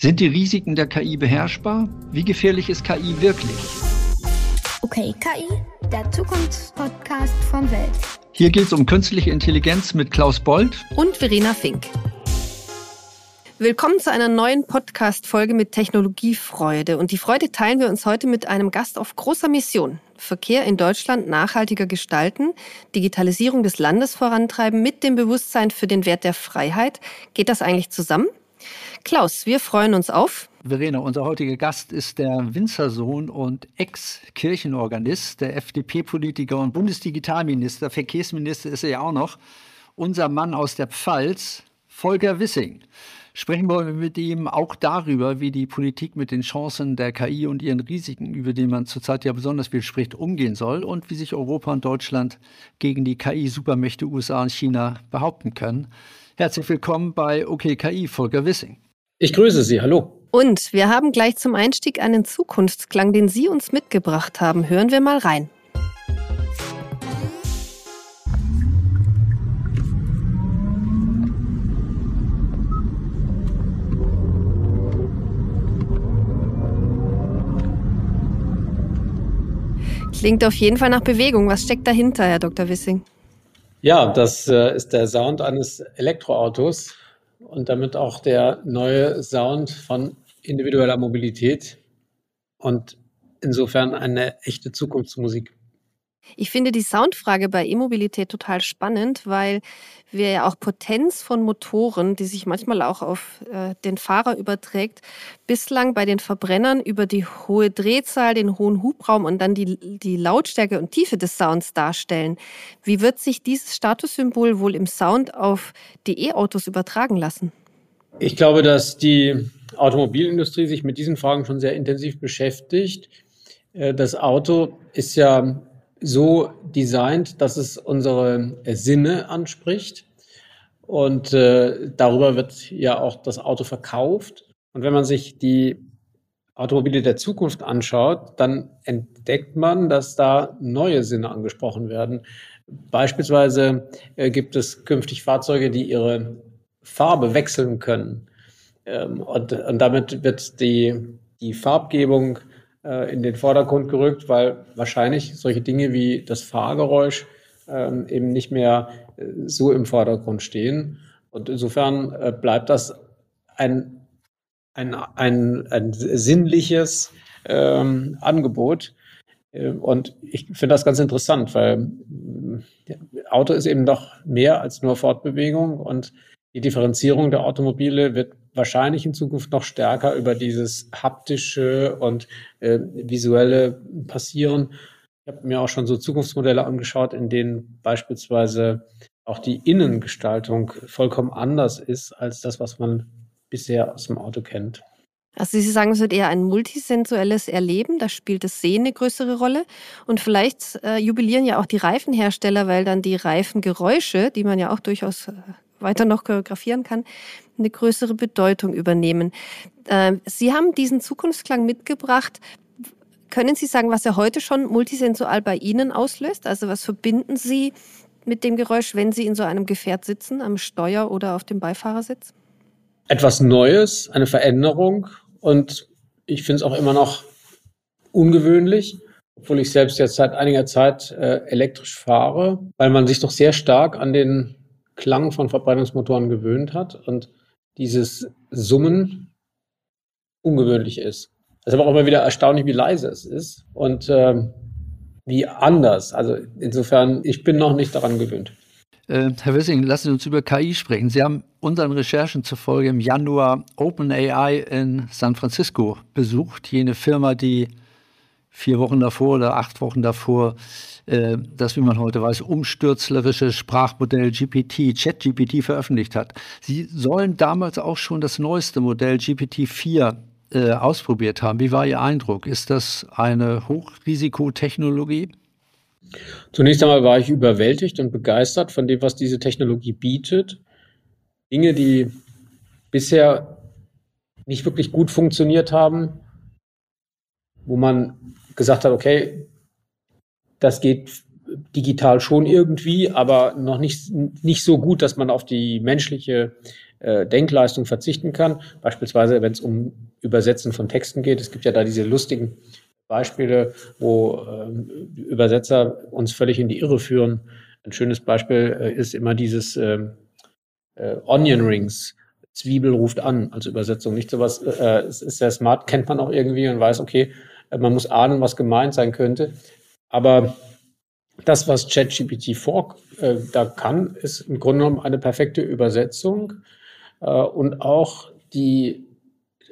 Sind die Risiken der KI beherrschbar? Wie gefährlich ist KI wirklich? Okay, KI, der Zukunftspodcast von Welt. Hier geht es um künstliche Intelligenz mit Klaus Bold und Verena Fink. Willkommen zu einer neuen Podcast-Folge mit Technologiefreude. Und die Freude teilen wir uns heute mit einem Gast auf großer Mission. Verkehr in Deutschland nachhaltiger gestalten, Digitalisierung des Landes vorantreiben mit dem Bewusstsein für den Wert der Freiheit. Geht das eigentlich zusammen? Klaus, wir freuen uns auf. Verena, unser heutiger Gast ist der Winzersohn und Ex-Kirchenorganist, der FDP-Politiker und Bundesdigitalminister, Verkehrsminister ist er ja auch noch, unser Mann aus der Pfalz, Volker Wissing. Sprechen wir mit ihm auch darüber, wie die Politik mit den Chancen der KI und ihren Risiken, über die man zurzeit ja besonders viel spricht, umgehen soll und wie sich Europa und Deutschland gegen die KI-Supermächte USA und China behaupten können. Herzlich willkommen bei OKKI, Volker Wissing. Ich grüße Sie, hallo. Und wir haben gleich zum Einstieg einen Zukunftsklang, den Sie uns mitgebracht haben. Hören wir mal rein. Klingt auf jeden Fall nach Bewegung. Was steckt dahinter, Herr Dr. Wissing? Ja, das äh, ist der Sound eines Elektroautos und damit auch der neue Sound von individueller Mobilität und insofern eine echte Zukunftsmusik. Ich finde die Soundfrage bei E-Mobilität total spannend, weil wir ja auch Potenz von Motoren, die sich manchmal auch auf äh, den Fahrer überträgt, bislang bei den Verbrennern über die hohe Drehzahl, den hohen Hubraum und dann die, die Lautstärke und Tiefe des Sounds darstellen. Wie wird sich dieses Statussymbol wohl im Sound auf die E-Autos übertragen lassen? Ich glaube, dass die Automobilindustrie sich mit diesen Fragen schon sehr intensiv beschäftigt. Äh, das Auto ist ja so designt, dass es unsere Sinne anspricht. Und äh, darüber wird ja auch das Auto verkauft. Und wenn man sich die Automobile der Zukunft anschaut, dann entdeckt man, dass da neue Sinne angesprochen werden. Beispielsweise äh, gibt es künftig Fahrzeuge, die ihre Farbe wechseln können. Ähm, und, und damit wird die, die Farbgebung äh, in den Vordergrund gerückt, weil wahrscheinlich solche Dinge wie das Fahrgeräusch ähm, eben nicht mehr äh, so im Vordergrund stehen. Und insofern äh, bleibt das ein, ein, ein, ein sinnliches ähm, Angebot. Äh, und ich finde das ganz interessant, weil Auto ist eben doch mehr als nur Fortbewegung und die Differenzierung der Automobile wird wahrscheinlich in Zukunft noch stärker über dieses haptische und äh, visuelle passieren. Ich habe mir auch schon so Zukunftsmodelle angeschaut, in denen beispielsweise auch die Innengestaltung vollkommen anders ist als das, was man bisher aus dem Auto kennt. Also Sie sagen, es wird eher ein multisensuelles Erleben, da spielt das Sehen eine größere Rolle. Und vielleicht äh, jubilieren ja auch die Reifenhersteller, weil dann die Reifengeräusche, die man ja auch durchaus äh, weiter noch choreografieren kann, eine größere Bedeutung übernehmen. Ähm, Sie haben diesen Zukunftsklang mitgebracht. Können Sie sagen, was er heute schon multisensual bei Ihnen auslöst? Also was verbinden Sie mit dem Geräusch, wenn Sie in so einem Gefährt sitzen, am Steuer oder auf dem Beifahrersitz? Etwas Neues, eine Veränderung und ich finde es auch immer noch ungewöhnlich, obwohl ich selbst jetzt seit einiger Zeit äh, elektrisch fahre, weil man sich doch sehr stark an den Klang von Verbrennungsmotoren gewöhnt hat und dieses Summen ungewöhnlich ist. Es ist aber auch immer wieder erstaunlich, wie leise es ist und ähm, wie anders. Also insofern, ich bin noch nicht daran gewöhnt. Äh, Herr Wissing, lassen Sie uns über KI sprechen. Sie haben unseren Recherchen zufolge im Januar OpenAI in San Francisco besucht, jene Firma, die vier Wochen davor oder acht Wochen davor äh, das, wie man heute weiß, umstürzlerische Sprachmodell GPT, ChatGPT veröffentlicht hat. Sie sollen damals auch schon das neueste Modell GPT-4 äh, ausprobiert haben. Wie war Ihr Eindruck? Ist das eine Hochrisikotechnologie? Zunächst einmal war ich überwältigt und begeistert von dem, was diese Technologie bietet. Dinge, die bisher nicht wirklich gut funktioniert haben, wo man gesagt hat, okay, das geht digital schon irgendwie, aber noch nicht, nicht so gut, dass man auf die menschliche äh, Denkleistung verzichten kann. Beispielsweise, wenn es um Übersetzen von Texten geht. Es gibt ja da diese lustigen Beispiele, wo ähm, Übersetzer uns völlig in die Irre führen. Ein schönes Beispiel äh, ist immer dieses ähm, äh, Onion Rings. Zwiebel ruft an als Übersetzung. Nicht sowas, äh, es ist sehr smart, kennt man auch irgendwie und weiß, okay, äh, man muss ahnen, was gemeint sein könnte. Aber das, was ChatGPT 4 äh, da kann, ist im Grunde genommen eine perfekte Übersetzung äh, und auch die,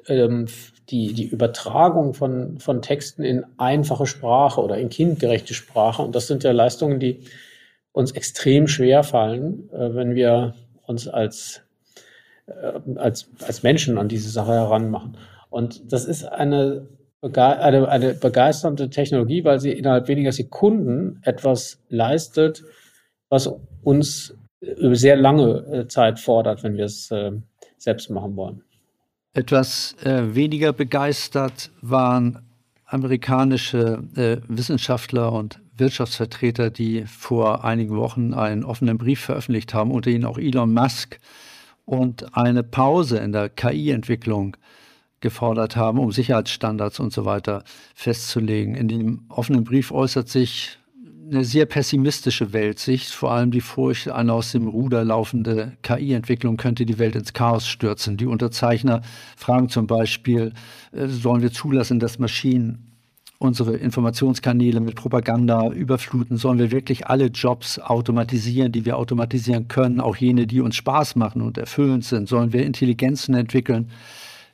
ähm, die, die Übertragung von, von Texten in einfache Sprache oder in kindgerechte Sprache. Und das sind ja Leistungen, die uns extrem schwer fallen, äh, wenn wir uns als, äh, als, als Menschen an diese Sache heranmachen. Und das ist eine, eine, eine begeisternde Technologie, weil sie innerhalb weniger Sekunden etwas leistet, was uns sehr lange äh, Zeit fordert, wenn wir es äh, selbst machen wollen. Etwas äh, weniger begeistert waren amerikanische äh, Wissenschaftler und Wirtschaftsvertreter, die vor einigen Wochen einen offenen Brief veröffentlicht haben, unter ihnen auch Elon Musk, und eine Pause in der KI-Entwicklung gefordert haben, um Sicherheitsstandards und so weiter festzulegen. In dem offenen Brief äußert sich eine sehr pessimistische Weltsicht, vor allem die Furcht, eine aus dem Ruder laufende KI-Entwicklung könnte die Welt ins Chaos stürzen. Die Unterzeichner fragen zum Beispiel, äh, sollen wir zulassen, dass Maschinen unsere Informationskanäle mit Propaganda überfluten? Sollen wir wirklich alle Jobs automatisieren, die wir automatisieren können, auch jene, die uns Spaß machen und erfüllend sind? Sollen wir Intelligenzen entwickeln,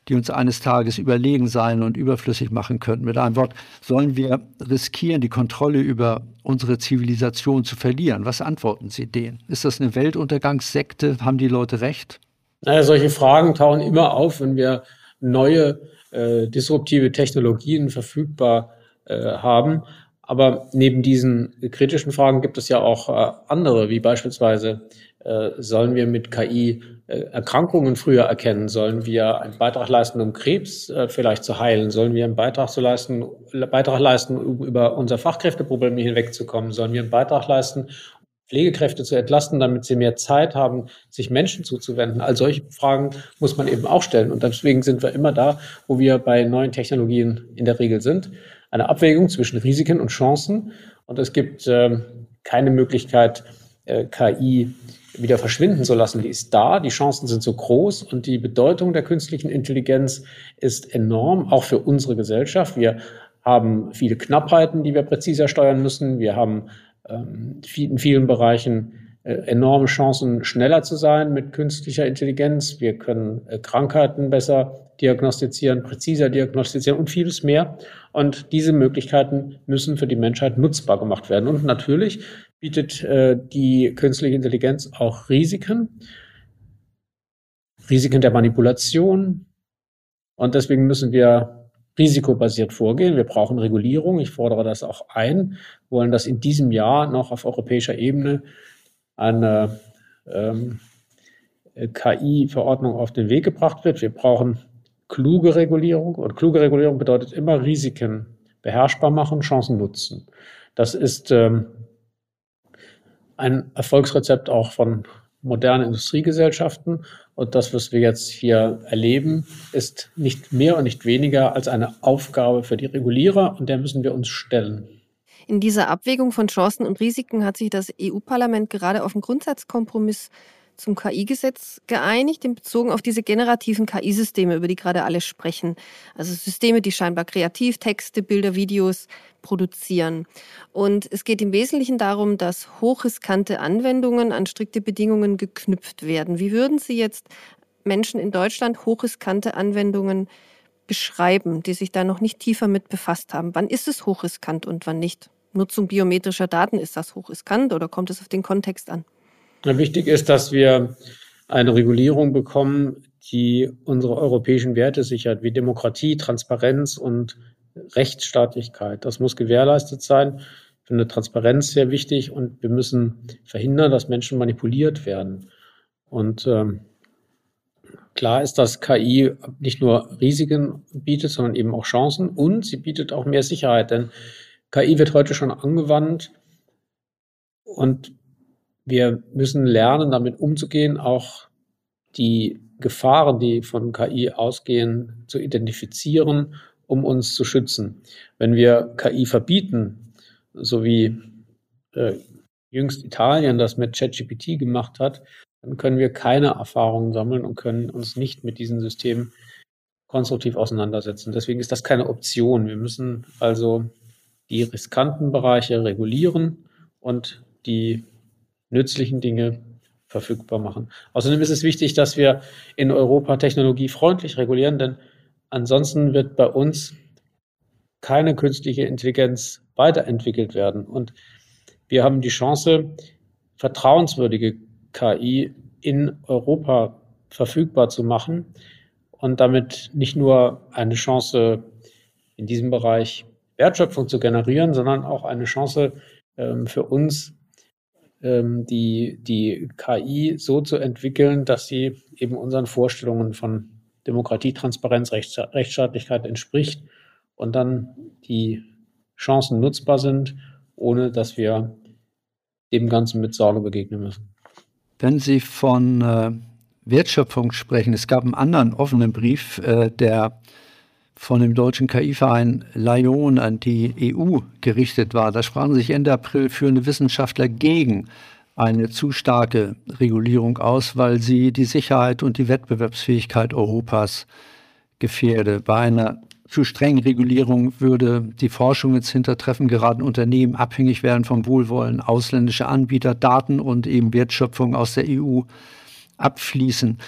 die uns eines Tages überlegen sein und überflüssig machen könnten. Mit einem Wort, sollen wir riskieren, die Kontrolle über unsere Zivilisation zu verlieren? Was antworten Sie denen? Ist das eine Weltuntergangssekte? Haben die Leute recht? Naja, solche Fragen tauchen immer auf, wenn wir neue äh, disruptive Technologien verfügbar äh, haben. Aber neben diesen kritischen Fragen gibt es ja auch äh, andere, wie beispielsweise sollen wir mit KI äh, Erkrankungen früher erkennen? Sollen wir einen Beitrag leisten, um Krebs äh, vielleicht zu heilen? Sollen wir einen Beitrag, zu leisten, Beitrag leisten, um über unser Fachkräfteproblem hinwegzukommen? Sollen wir einen Beitrag leisten, Pflegekräfte zu entlasten, damit sie mehr Zeit haben, sich Menschen zuzuwenden? All solche Fragen muss man eben auch stellen. Und deswegen sind wir immer da, wo wir bei neuen Technologien in der Regel sind. Eine Abwägung zwischen Risiken und Chancen. Und es gibt äh, keine Möglichkeit, äh, KI wieder verschwinden zu lassen. Die ist da, die Chancen sind so groß und die Bedeutung der künstlichen Intelligenz ist enorm, auch für unsere Gesellschaft. Wir haben viele Knappheiten, die wir präziser steuern müssen. Wir haben ähm, in vielen Bereichen äh, enorme Chancen, schneller zu sein mit künstlicher Intelligenz. Wir können äh, Krankheiten besser diagnostizieren, präziser diagnostizieren und vieles mehr. Und diese Möglichkeiten müssen für die Menschheit nutzbar gemacht werden. Und natürlich bietet äh, die künstliche Intelligenz auch Risiken, Risiken der Manipulation. Und deswegen müssen wir risikobasiert vorgehen. Wir brauchen Regulierung. Ich fordere das auch ein. Wir wollen, dass in diesem Jahr noch auf europäischer Ebene eine ähm, KI-Verordnung auf den Weg gebracht wird. Wir brauchen kluge Regulierung. Und kluge Regulierung bedeutet immer Risiken beherrschbar machen, Chancen nutzen. Das ist ähm, ein Erfolgsrezept auch von modernen Industriegesellschaften. Und das, was wir jetzt hier erleben, ist nicht mehr und nicht weniger als eine Aufgabe für die Regulierer und der müssen wir uns stellen. In dieser Abwägung von Chancen und Risiken hat sich das EU-Parlament gerade auf einen Grundsatzkompromiss zum KI-Gesetz geeinigt, in Bezug auf diese generativen KI-Systeme, über die gerade alle sprechen. Also Systeme, die scheinbar kreativ Texte, Bilder, Videos produzieren. Und es geht im Wesentlichen darum, dass hochriskante Anwendungen an strikte Bedingungen geknüpft werden. Wie würden Sie jetzt Menschen in Deutschland hochriskante Anwendungen beschreiben, die sich da noch nicht tiefer mit befasst haben? Wann ist es hochriskant und wann nicht? Nutzung biometrischer Daten, ist das hochriskant oder kommt es auf den Kontext an? Wichtig ist, dass wir eine Regulierung bekommen, die unsere europäischen Werte sichert, wie Demokratie, Transparenz und Rechtsstaatlichkeit. Das muss gewährleistet sein. Ich finde Transparenz sehr wichtig und wir müssen verhindern, dass Menschen manipuliert werden. Und ähm, klar ist, dass KI nicht nur Risiken bietet, sondern eben auch Chancen und sie bietet auch mehr Sicherheit, denn KI wird heute schon angewandt und wir müssen lernen, damit umzugehen, auch die Gefahren, die von KI ausgehen, zu identifizieren, um uns zu schützen. Wenn wir KI verbieten, so wie äh, jüngst Italien das mit ChatGPT gemacht hat, dann können wir keine Erfahrungen sammeln und können uns nicht mit diesen Systemen konstruktiv auseinandersetzen. Deswegen ist das keine Option. Wir müssen also die riskanten Bereiche regulieren und die nützlichen Dinge verfügbar machen. Außerdem ist es wichtig, dass wir in Europa technologiefreundlich regulieren, denn ansonsten wird bei uns keine künstliche Intelligenz weiterentwickelt werden. Und wir haben die Chance, vertrauenswürdige KI in Europa verfügbar zu machen und damit nicht nur eine Chance in diesem Bereich Wertschöpfung zu generieren, sondern auch eine Chance ähm, für uns, die, die KI so zu entwickeln, dass sie eben unseren Vorstellungen von Demokratie, Transparenz, Rechts, Rechtsstaatlichkeit entspricht und dann die Chancen nutzbar sind, ohne dass wir dem Ganzen mit Sorge begegnen müssen. Wenn Sie von äh, Wertschöpfung sprechen, es gab einen anderen offenen Brief, äh, der von dem deutschen KI-Verein Lyon an die EU gerichtet war. Da sprachen sich Ende April führende Wissenschaftler gegen eine zu starke Regulierung aus, weil sie die Sicherheit und die Wettbewerbsfähigkeit Europas gefährde. Bei einer zu strengen Regulierung würde die Forschung ins Hintertreffen geraten, Unternehmen abhängig werden vom Wohlwollen ausländischer Anbieter, Daten und eben Wertschöpfung aus der EU abfließen.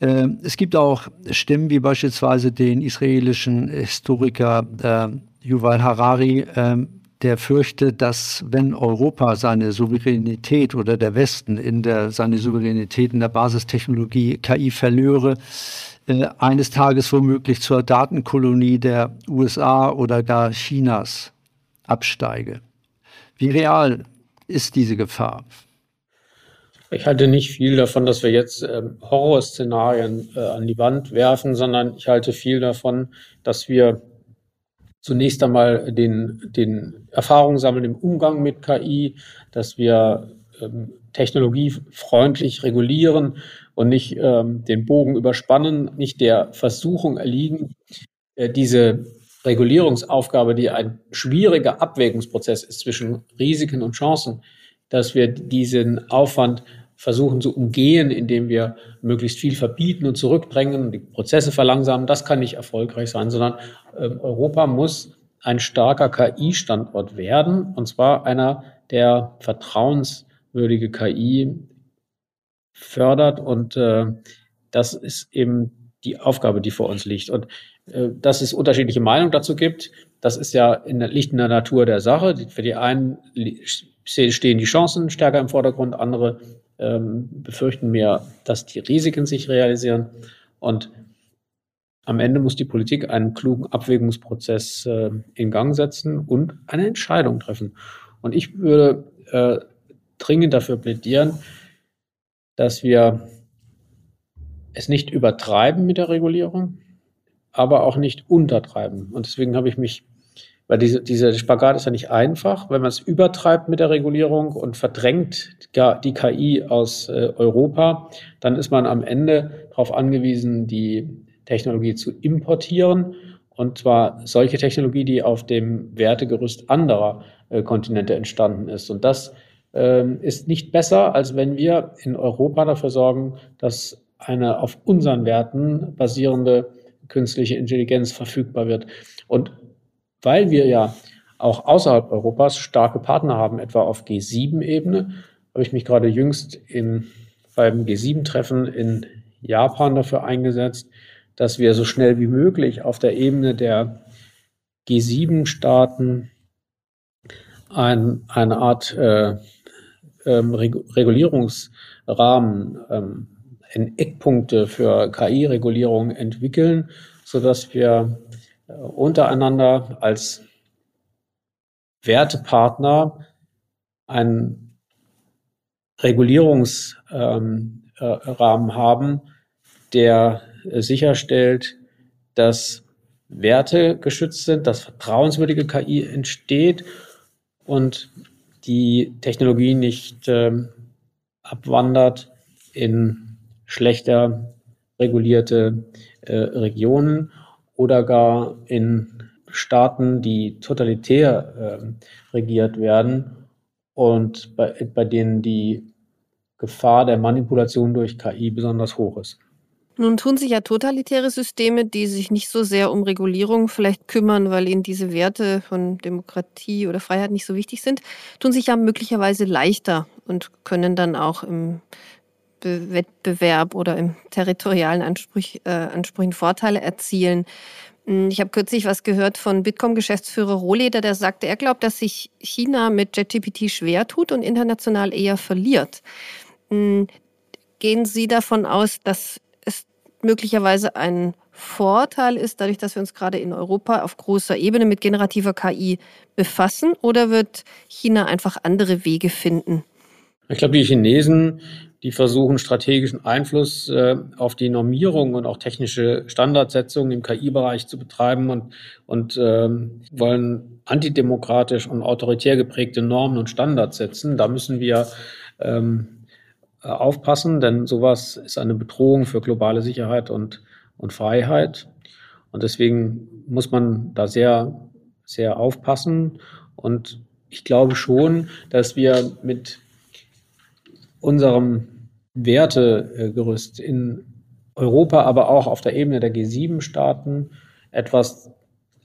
Äh, es gibt auch Stimmen wie beispielsweise den israelischen Historiker äh, Yuval Harari, äh, der fürchtet, dass wenn Europa seine Souveränität oder der Westen in der, seine Souveränität in der Basistechnologie KI verlöre, äh, eines Tages womöglich zur Datenkolonie der USA oder gar Chinas absteige. Wie real ist diese Gefahr? Ich halte nicht viel davon, dass wir jetzt ähm, Horrorszenarien äh, an die Wand werfen, sondern ich halte viel davon, dass wir zunächst einmal den, den Erfahrungen sammeln im Umgang mit KI, dass wir ähm, technologiefreundlich regulieren und nicht ähm, den Bogen überspannen, nicht der Versuchung erliegen, äh, diese Regulierungsaufgabe, die ein schwieriger Abwägungsprozess ist zwischen Risiken und Chancen, dass wir diesen Aufwand versuchen zu umgehen, indem wir möglichst viel verbieten und zurückdrängen, die Prozesse verlangsamen. Das kann nicht erfolgreich sein, sondern äh, Europa muss ein starker KI-Standort werden, und zwar einer, der vertrauenswürdige KI fördert. Und äh, das ist eben die Aufgabe, die vor uns liegt. Und äh, dass es unterschiedliche Meinungen dazu gibt, das ist ja in der, liegt in der Natur der Sache. Für die einen stehen die Chancen stärker im Vordergrund, andere ähm, befürchten mehr, dass die Risiken sich realisieren. Und am Ende muss die Politik einen klugen Abwägungsprozess äh, in Gang setzen und eine Entscheidung treffen. Und ich würde äh, dringend dafür plädieren, dass wir es nicht übertreiben mit der Regulierung, aber auch nicht untertreiben. Und deswegen habe ich mich weil diese, dieser Spagat ist ja nicht einfach, wenn man es übertreibt mit der Regulierung und verdrängt die KI aus äh, Europa, dann ist man am Ende darauf angewiesen, die Technologie zu importieren. Und zwar solche Technologie, die auf dem Wertegerüst anderer äh, Kontinente entstanden ist. Und das ähm, ist nicht besser, als wenn wir in Europa dafür sorgen, dass eine auf unseren Werten basierende künstliche Intelligenz verfügbar wird. Und weil wir ja auch außerhalb Europas starke Partner haben, etwa auf G7-Ebene, habe ich mich gerade jüngst in, beim G7-Treffen in Japan dafür eingesetzt, dass wir so schnell wie möglich auf der Ebene der G7-Staaten ein, eine Art äh, ähm, Regulierungsrahmen, ähm, Eckpunkte für KI-Regulierung entwickeln, sodass wir äh, untereinander als Wertepartner einen Regulierungsrahmen ähm, äh, haben, der sicherstellt, dass Werte geschützt sind, dass vertrauenswürdige KI entsteht und die Technologie nicht ähm, abwandert in schlechter regulierte äh, Regionen oder gar in Staaten, die totalitär äh, regiert werden und bei, bei denen die Gefahr der Manipulation durch KI besonders hoch ist. Nun tun sich ja totalitäre Systeme, die sich nicht so sehr um Regulierung vielleicht kümmern, weil ihnen diese Werte von Demokratie oder Freiheit nicht so wichtig sind, tun sich ja möglicherweise leichter und können dann auch im Wettbewerb oder im territorialen Anspruch, äh, Ansprüchen Vorteile erzielen. Hm, ich habe kürzlich was gehört von Bitkom-Geschäftsführer Rohleder, der sagte, er glaubt, dass sich China mit JetGPT schwer tut und international eher verliert. Hm, gehen Sie davon aus, dass möglicherweise ein Vorteil ist, dadurch, dass wir uns gerade in Europa auf großer Ebene mit generativer KI befassen? Oder wird China einfach andere Wege finden? Ich glaube, die Chinesen, die versuchen strategischen Einfluss äh, auf die Normierung und auch technische Standardsetzung im KI-Bereich zu betreiben und, und ähm, wollen antidemokratisch und autoritär geprägte Normen und Standards setzen. Da müssen wir ähm, äh, aufpassen, denn sowas ist eine Bedrohung für globale Sicherheit und, und Freiheit. Und deswegen muss man da sehr, sehr aufpassen. Und ich glaube schon, dass wir mit unserem Wertegerüst in Europa, aber auch auf der Ebene der G7-Staaten etwas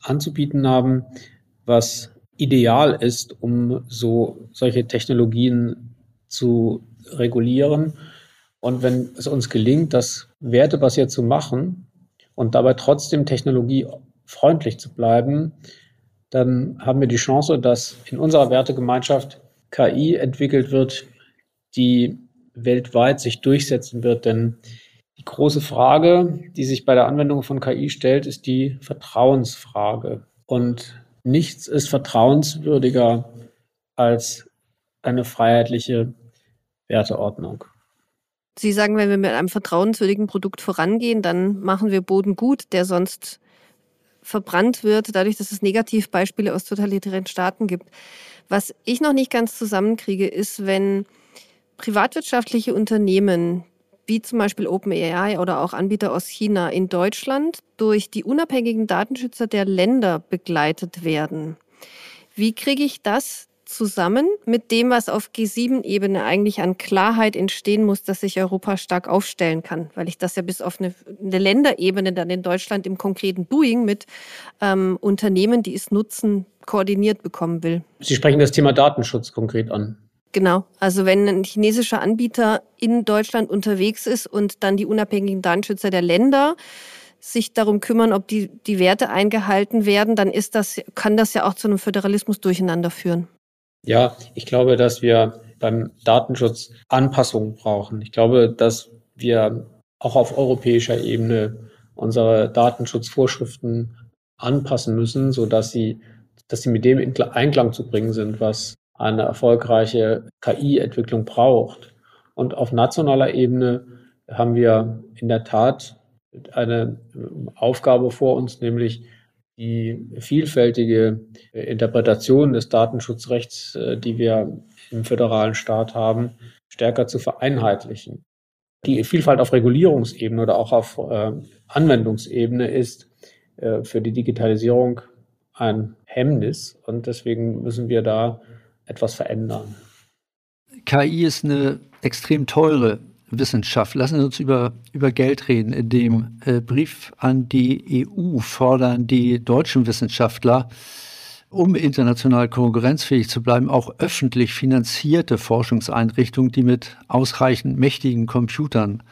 anzubieten haben, was ideal ist, um so solche Technologien zu regulieren. Und wenn es uns gelingt, das wertebasiert zu machen und dabei trotzdem technologiefreundlich zu bleiben, dann haben wir die Chance, dass in unserer Wertegemeinschaft KI entwickelt wird, die weltweit sich durchsetzen wird. Denn die große Frage, die sich bei der Anwendung von KI stellt, ist die Vertrauensfrage. Und nichts ist vertrauenswürdiger als eine freiheitliche Werteordnung. Sie sagen, wenn wir mit einem vertrauenswürdigen Produkt vorangehen, dann machen wir Boden gut, der sonst verbrannt wird, dadurch, dass es Negativbeispiele aus totalitären Staaten gibt. Was ich noch nicht ganz zusammenkriege, ist, wenn privatwirtschaftliche Unternehmen wie zum Beispiel OpenAI oder auch Anbieter aus China in Deutschland durch die unabhängigen Datenschützer der Länder begleitet werden. Wie kriege ich das zusammen mit dem, was auf G7-Ebene eigentlich an Klarheit entstehen muss, dass sich Europa stark aufstellen kann, weil ich das ja bis auf eine, eine Länderebene dann in Deutschland im konkreten Doing mit ähm, Unternehmen, die es nutzen, koordiniert bekommen will. Sie sprechen das Thema Datenschutz konkret an. Genau. Also wenn ein chinesischer Anbieter in Deutschland unterwegs ist und dann die unabhängigen Datenschützer der Länder sich darum kümmern, ob die, die Werte eingehalten werden, dann ist das, kann das ja auch zu einem Föderalismus durcheinander führen. Ja, ich glaube, dass wir beim Datenschutz Anpassungen brauchen. Ich glaube, dass wir auch auf europäischer Ebene unsere Datenschutzvorschriften anpassen müssen, so dass sie, dass sie mit dem in Einklang zu bringen sind, was eine erfolgreiche KI-Entwicklung braucht. Und auf nationaler Ebene haben wir in der Tat eine Aufgabe vor uns, nämlich die vielfältige Interpretation des Datenschutzrechts, äh, die wir im föderalen Staat haben, stärker zu vereinheitlichen. Die Vielfalt auf Regulierungsebene oder auch auf äh, Anwendungsebene ist äh, für die Digitalisierung ein Hemmnis und deswegen müssen wir da etwas verändern. KI ist eine extrem teure Wissenschaft. Lassen Sie uns über, über Geld reden. In dem äh, Brief an die EU fordern die deutschen Wissenschaftler, um international konkurrenzfähig zu bleiben, auch öffentlich finanzierte Forschungseinrichtungen, die mit ausreichend mächtigen Computern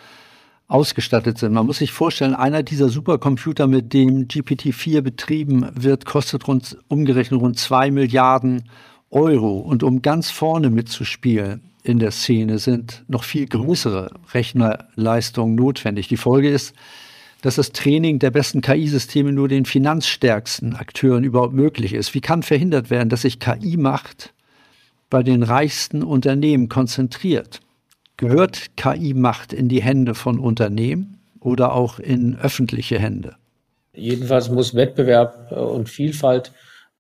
ausgestattet sind. Man muss sich vorstellen, einer dieser Supercomputer, mit dem GPT-4 betrieben wird, kostet rund, umgerechnet rund zwei Milliarden Euro. Und um ganz vorne mitzuspielen, in der Szene sind noch viel größere Rechnerleistungen notwendig. Die Folge ist, dass das Training der besten KI-Systeme nur den finanzstärksten Akteuren überhaupt möglich ist. Wie kann verhindert werden, dass sich KI-Macht bei den reichsten Unternehmen konzentriert? Gehört KI-Macht in die Hände von Unternehmen oder auch in öffentliche Hände? Jedenfalls muss Wettbewerb und Vielfalt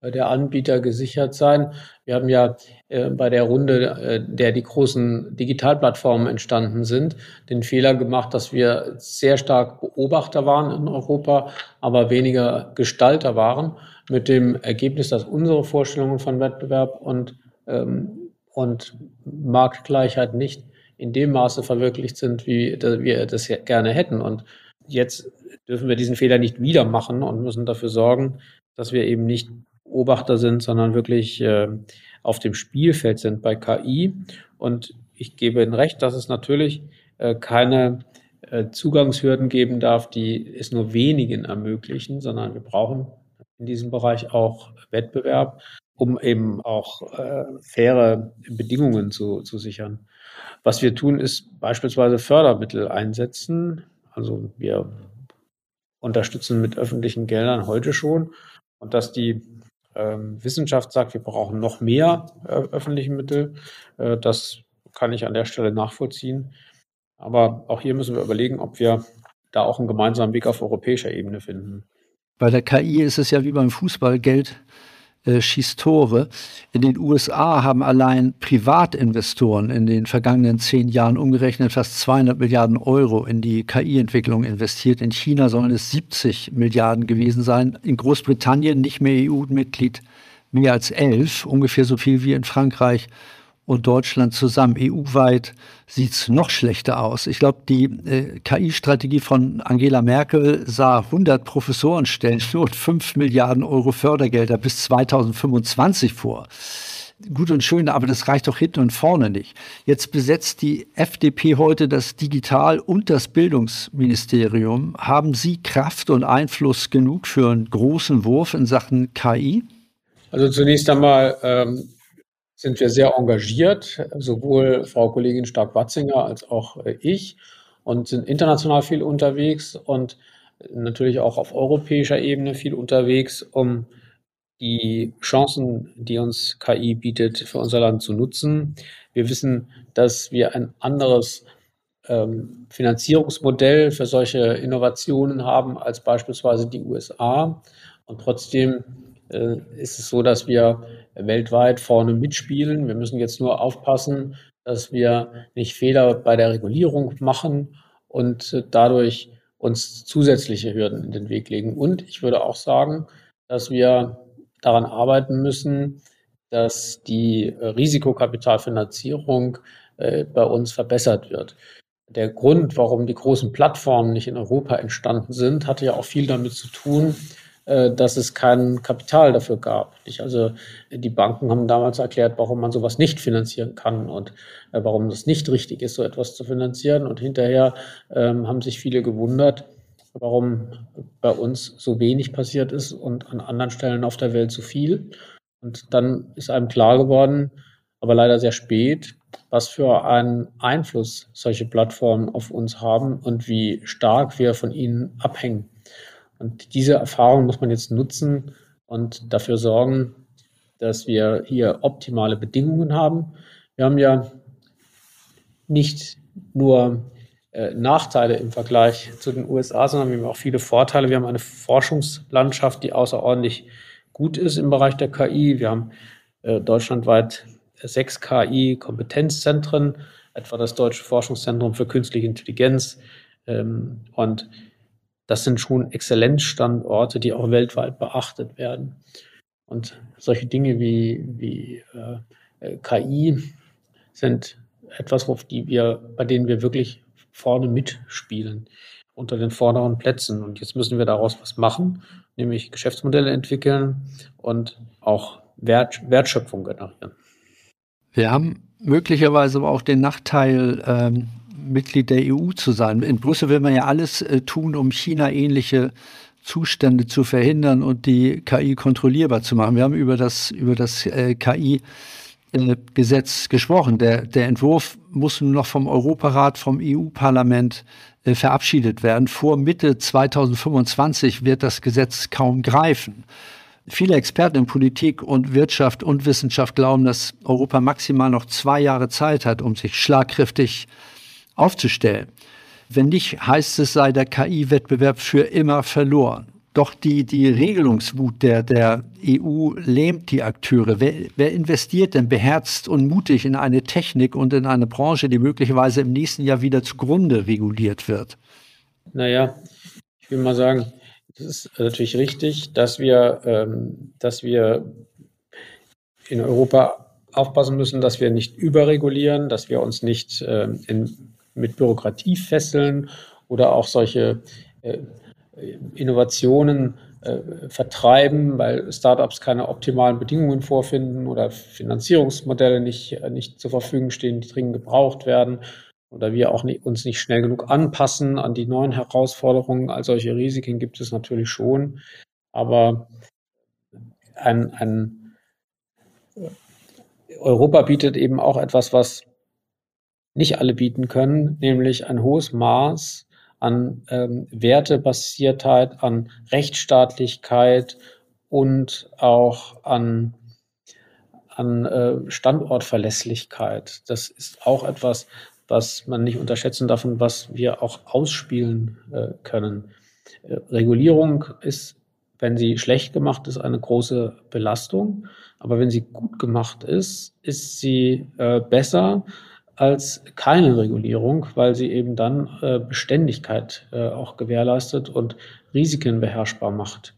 der Anbieter gesichert sein. Wir haben ja äh, bei der Runde, äh, der die großen Digitalplattformen entstanden sind, den Fehler gemacht, dass wir sehr stark Beobachter waren in Europa, aber weniger Gestalter waren, mit dem Ergebnis, dass unsere Vorstellungen von Wettbewerb und, ähm, und Marktgleichheit nicht in dem Maße verwirklicht sind, wie wir das gerne hätten. Und jetzt dürfen wir diesen Fehler nicht wieder machen und müssen dafür sorgen, dass wir eben nicht Beobachter sind, sondern wirklich äh, auf dem Spielfeld sind bei KI. Und ich gebe Ihnen recht, dass es natürlich äh, keine äh, Zugangshürden geben darf, die es nur wenigen ermöglichen, sondern wir brauchen in diesem Bereich auch Wettbewerb, um eben auch äh, faire Bedingungen zu, zu sichern. Was wir tun, ist beispielsweise Fördermittel einsetzen. Also wir unterstützen mit öffentlichen Geldern heute schon und dass die ähm, Wissenschaft sagt, wir brauchen noch mehr äh, öffentliche Mittel. Äh, das kann ich an der Stelle nachvollziehen. Aber auch hier müssen wir überlegen, ob wir da auch einen gemeinsamen Weg auf europäischer Ebene finden. Bei der KI ist es ja wie beim Fußball, Geld äh. In den USA haben allein Privatinvestoren in den vergangenen zehn Jahren umgerechnet fast 200 Milliarden Euro in die KI-Entwicklung investiert. In China sollen es 70 Milliarden gewesen sein. In Großbritannien, nicht mehr EU-Mitglied, mehr als elf, ungefähr so viel wie in Frankreich und Deutschland zusammen. EU-weit sieht es noch schlechter aus. Ich glaube, die äh, KI-Strategie von Angela Merkel sah 100 Professorenstellen und 5 Milliarden Euro Fördergelder bis 2025 vor. Gut und schön, aber das reicht doch hinten und vorne nicht. Jetzt besetzt die FDP heute das Digital- und das Bildungsministerium. Haben Sie Kraft und Einfluss genug für einen großen Wurf in Sachen KI? Also zunächst einmal ähm, sind wir sehr engagiert, sowohl Frau Kollegin Stark-Watzinger als auch äh, ich und sind international viel unterwegs und natürlich auch auf europäischer Ebene viel unterwegs, um die Chancen, die uns KI bietet, für unser Land zu nutzen. Wir wissen, dass wir ein anderes ähm, Finanzierungsmodell für solche Innovationen haben als beispielsweise die USA. Und trotzdem äh, ist es so, dass wir weltweit vorne mitspielen. Wir müssen jetzt nur aufpassen, dass wir nicht Fehler bei der Regulierung machen und äh, dadurch uns zusätzliche Hürden in den Weg legen. Und ich würde auch sagen, dass wir daran arbeiten müssen, dass die Risikokapitalfinanzierung äh, bei uns verbessert wird. Der Grund, warum die großen Plattformen nicht in Europa entstanden sind, hatte ja auch viel damit zu tun, äh, dass es kein Kapital dafür gab. Also die Banken haben damals erklärt, warum man sowas nicht finanzieren kann und äh, warum es nicht richtig ist, so etwas zu finanzieren. Und hinterher ähm, haben sich viele gewundert, warum bei uns so wenig passiert ist und an anderen Stellen auf der Welt so viel. Und dann ist einem klar geworden, aber leider sehr spät, was für einen Einfluss solche Plattformen auf uns haben und wie stark wir von ihnen abhängen. Und diese Erfahrung muss man jetzt nutzen und dafür sorgen, dass wir hier optimale Bedingungen haben. Wir haben ja nicht nur äh, Nachteile im Vergleich zu den USA, sondern wir haben auch viele Vorteile. Wir haben eine Forschungslandschaft, die außerordentlich gut ist im Bereich der KI. Wir haben äh, deutschlandweit sechs KI-Kompetenzzentren, etwa das Deutsche Forschungszentrum für Künstliche Intelligenz. Ähm, und das sind schon Exzellenzstandorte, die auch weltweit beachtet werden. Und solche Dinge wie, wie äh, KI sind etwas, auf die wir, bei denen wir wirklich vorne mitspielen, unter den vorderen Plätzen. Und jetzt müssen wir daraus was machen, nämlich Geschäftsmodelle entwickeln und auch Wert, Wertschöpfung generieren. Wir haben möglicherweise aber auch den Nachteil, ähm, Mitglied der EU zu sein. In Brüssel will man ja alles äh, tun, um China-ähnliche Zustände zu verhindern und die KI kontrollierbar zu machen. Wir haben über das, über das äh, KI Gesetz gesprochen. Der, der Entwurf muss nun noch vom Europarat, vom EU-Parlament äh, verabschiedet werden. Vor Mitte 2025 wird das Gesetz kaum greifen. Viele Experten in Politik und Wirtschaft und Wissenschaft glauben, dass Europa maximal noch zwei Jahre Zeit hat, um sich schlagkräftig aufzustellen. Wenn nicht, heißt es, sei der KI-Wettbewerb für immer verloren. doch die, die Regelungswut der, der EU lähmt die Akteure. Wer, wer investiert denn beherzt und mutig in eine Technik und in eine Branche, die möglicherweise im nächsten Jahr wieder zugrunde reguliert wird? Naja, ich will mal sagen, es ist natürlich richtig, dass wir, ähm, dass wir in Europa aufpassen müssen, dass wir nicht überregulieren, dass wir uns nicht ähm, in, mit Bürokratie fesseln oder auch solche äh, Innovationen äh, vertreiben, weil Startups keine optimalen Bedingungen vorfinden oder Finanzierungsmodelle nicht, nicht zur Verfügung stehen, die dringend gebraucht werden oder wir auch nicht, uns nicht schnell genug anpassen an die neuen Herausforderungen. All solche Risiken gibt es natürlich schon, aber ein, ein Europa bietet eben auch etwas, was nicht alle bieten können, nämlich ein hohes Maß an ähm, Wertebasiertheit, an Rechtsstaatlichkeit und auch an, an äh, Standortverlässlichkeit. Das ist auch etwas, was man nicht unterschätzen darf und was wir auch ausspielen äh, können. Äh, Regulierung ist, wenn sie schlecht gemacht ist, eine große Belastung. Aber wenn sie gut gemacht ist, ist sie äh, besser als keine Regulierung, weil sie eben dann äh, Beständigkeit äh, auch gewährleistet und Risiken beherrschbar macht.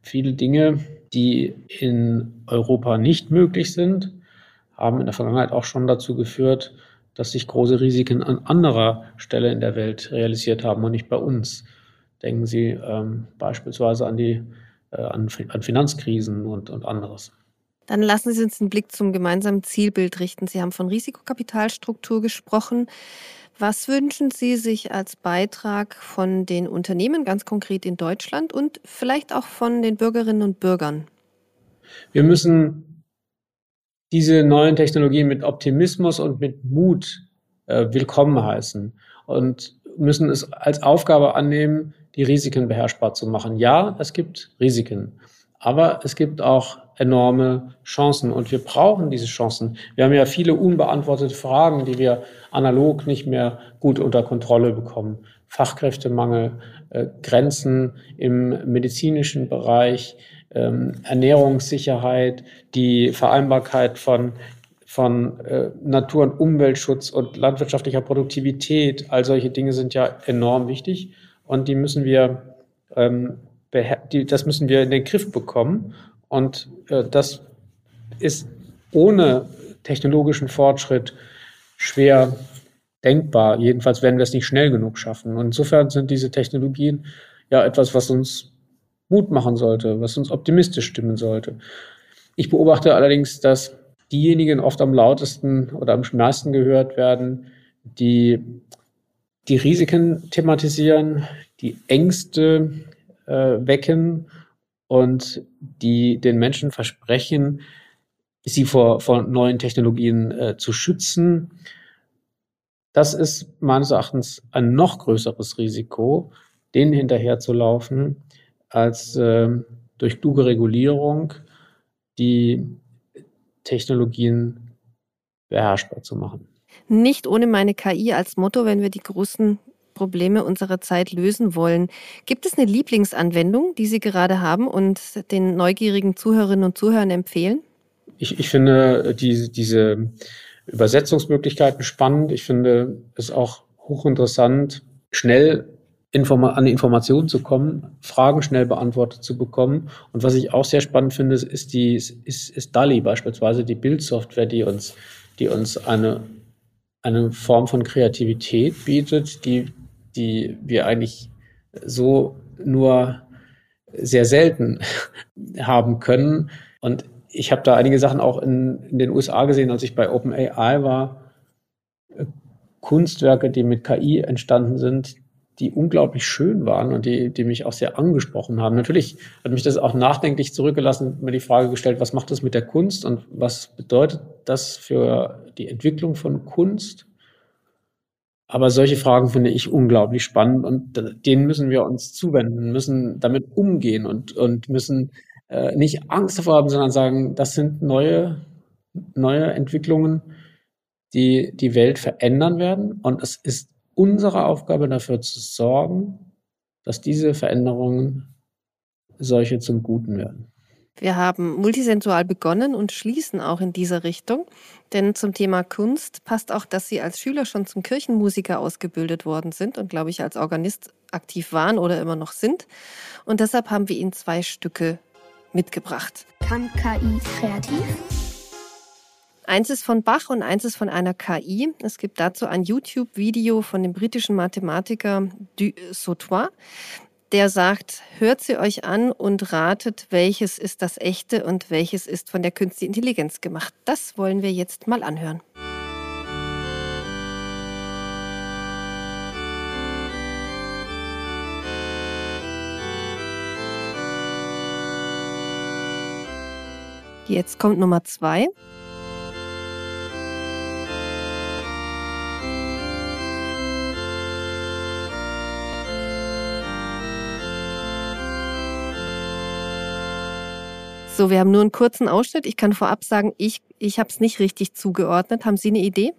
Viele Dinge, die in Europa nicht möglich sind, haben in der Vergangenheit auch schon dazu geführt, dass sich große Risiken an anderer Stelle in der Welt realisiert haben und nicht bei uns. Denken Sie ähm, beispielsweise an die äh, an, an Finanzkrisen und, und anderes. Dann lassen Sie uns den Blick zum gemeinsamen Zielbild richten. Sie haben von Risikokapitalstruktur gesprochen. Was wünschen Sie sich als Beitrag von den Unternehmen, ganz konkret in Deutschland und vielleicht auch von den Bürgerinnen und Bürgern? Wir müssen diese neuen Technologien mit Optimismus und mit Mut äh, willkommen heißen und müssen es als Aufgabe annehmen, die Risiken beherrschbar zu machen. Ja, es gibt Risiken, aber es gibt auch enorme Chancen und wir brauchen diese Chancen. Wir haben ja viele unbeantwortete Fragen, die wir analog nicht mehr gut unter Kontrolle bekommen. Fachkräftemangel, äh, Grenzen im medizinischen Bereich, ähm, Ernährungssicherheit, die Vereinbarkeit von von äh, Natur- und Umweltschutz und landwirtschaftlicher Produktivität, all solche Dinge sind ja enorm wichtig und die müssen wir, ähm, die, das müssen wir in den Griff bekommen. Und äh, das ist ohne technologischen Fortschritt schwer denkbar. Jedenfalls werden wir es nicht schnell genug schaffen. Und insofern sind diese Technologien ja etwas, was uns Mut machen sollte, was uns optimistisch stimmen sollte. Ich beobachte allerdings, dass diejenigen oft am lautesten oder am meisten gehört werden, die die Risiken thematisieren, die Ängste äh, wecken und die den Menschen versprechen, sie vor, vor neuen Technologien äh, zu schützen. Das ist meines Erachtens ein noch größeres Risiko, denen hinterherzulaufen, als äh, durch kluge Regulierung die Technologien beherrschbar zu machen. Nicht ohne meine KI als Motto, wenn wir die großen Probleme unserer Zeit lösen wollen. Gibt es eine Lieblingsanwendung, die Sie gerade haben und den neugierigen Zuhörerinnen und Zuhörern empfehlen? Ich, ich finde die, diese Übersetzungsmöglichkeiten spannend. Ich finde es auch hochinteressant, schnell Informa an Informationen zu kommen, Fragen schnell beantwortet zu bekommen. Und was ich auch sehr spannend finde, ist die ist, ist DALI beispielsweise, die Bildsoftware, die uns, die uns eine, eine Form von Kreativität bietet, die die wir eigentlich so nur sehr selten haben können. Und ich habe da einige Sachen auch in, in den USA gesehen, als ich bei OpenAI war. Kunstwerke, die mit KI entstanden sind, die unglaublich schön waren und die, die mich auch sehr angesprochen haben. Natürlich hat mich das auch nachdenklich zurückgelassen, mir die Frage gestellt, was macht das mit der Kunst und was bedeutet das für die Entwicklung von Kunst? Aber solche Fragen finde ich unglaublich spannend und denen müssen wir uns zuwenden, müssen damit umgehen und, und müssen äh, nicht Angst davor haben, sondern sagen, das sind neue, neue Entwicklungen, die die Welt verändern werden. Und es ist unsere Aufgabe dafür zu sorgen, dass diese Veränderungen solche zum Guten werden. Wir haben multisensual begonnen und schließen auch in dieser Richtung. Denn zum Thema Kunst passt auch, dass Sie als Schüler schon zum Kirchenmusiker ausgebildet worden sind und, glaube ich, als Organist aktiv waren oder immer noch sind. Und deshalb haben wir Ihnen zwei Stücke mitgebracht. Kann KI kreativ? Eins ist von Bach und eins ist von einer KI. Es gibt dazu ein YouTube-Video von dem britischen Mathematiker Du Sautois der sagt, hört sie euch an und ratet, welches ist das echte und welches ist von der künstlichen Intelligenz gemacht. Das wollen wir jetzt mal anhören. Jetzt kommt Nummer zwei. So, wir haben nur einen kurzen Ausschnitt. Ich kann vorab sagen, ich, ich habe es nicht richtig zugeordnet. Haben Sie eine Idee?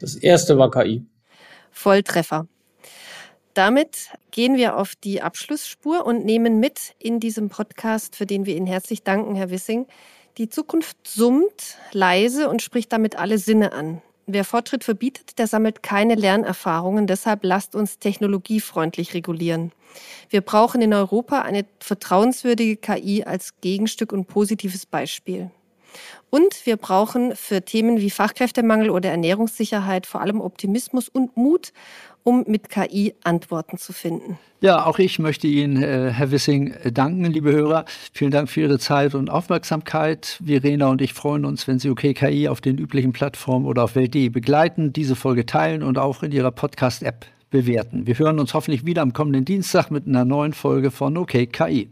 Das erste war KI. Volltreffer. Damit gehen wir auf die Abschlussspur und nehmen mit in diesem Podcast, für den wir Ihnen herzlich danken, Herr Wissing. Die Zukunft summt leise und spricht damit alle Sinne an. Wer Fortschritt verbietet, der sammelt keine Lernerfahrungen. Deshalb lasst uns technologiefreundlich regulieren. Wir brauchen in Europa eine vertrauenswürdige KI als Gegenstück und positives Beispiel. Und wir brauchen für Themen wie Fachkräftemangel oder Ernährungssicherheit vor allem Optimismus und Mut, um mit KI Antworten zu finden. Ja, auch ich möchte Ihnen, äh, Herr Wissing, äh, danken, liebe Hörer. Vielen Dank für Ihre Zeit und Aufmerksamkeit. Verena und ich freuen uns, wenn Sie OK KI auf den üblichen Plattformen oder auf Welt.de begleiten, diese Folge teilen und auch in Ihrer Podcast-App bewerten. Wir hören uns hoffentlich wieder am kommenden Dienstag mit einer neuen Folge von OK KI.